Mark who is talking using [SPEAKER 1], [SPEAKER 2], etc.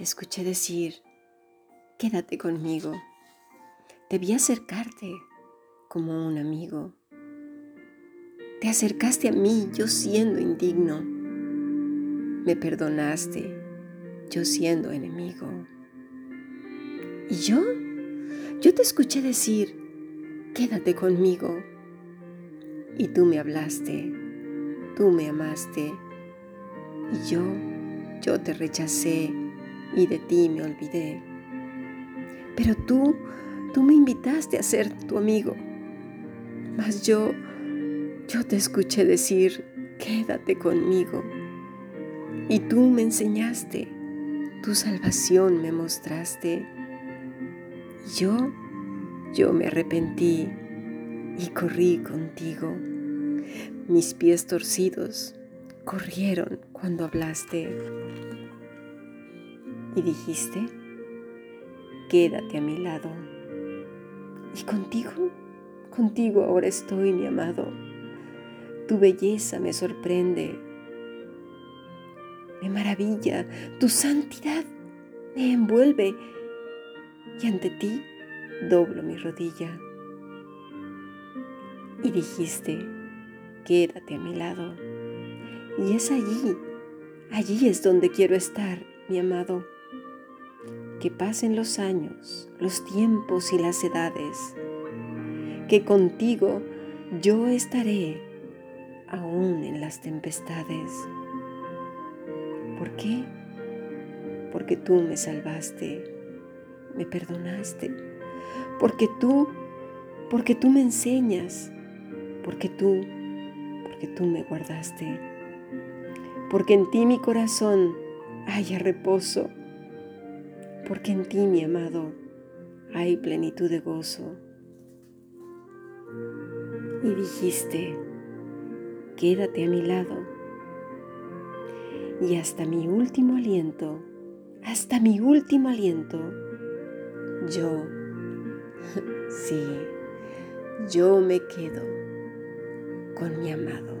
[SPEAKER 1] te escuché decir, quédate conmigo. Debí acercarte como un amigo. Te acercaste a mí yo siendo indigno. Me perdonaste yo siendo enemigo. Y yo, yo te escuché decir, quédate conmigo. Y tú me hablaste, tú me amaste. Y yo, yo te rechacé y de ti me olvidé. Pero tú, tú me invitaste a ser tu amigo. Mas yo, yo te escuché decir, quédate conmigo. Y tú me enseñaste, tu salvación me mostraste. Yo, yo me arrepentí y corrí contigo. Mis pies torcidos corrieron cuando hablaste y dijiste, quédate a mi lado. Y contigo, contigo ahora estoy, mi amado. Tu belleza me sorprende, me maravilla, tu santidad me envuelve y ante ti doblo mi rodilla. Y dijiste, quédate a mi lado. Y es allí, allí es donde quiero estar, mi amado que pasen los años, los tiempos y las edades, que contigo yo estaré aún en las tempestades. ¿Por qué? Porque tú me salvaste, me perdonaste, porque tú, porque tú me enseñas, porque tú, porque tú me guardaste, porque en ti mi corazón haya reposo porque en ti, mi amado, hay plenitud de gozo. Y dijiste, quédate a mi lado. Y hasta mi último aliento, hasta mi último aliento, yo, sí, yo me quedo con mi amado.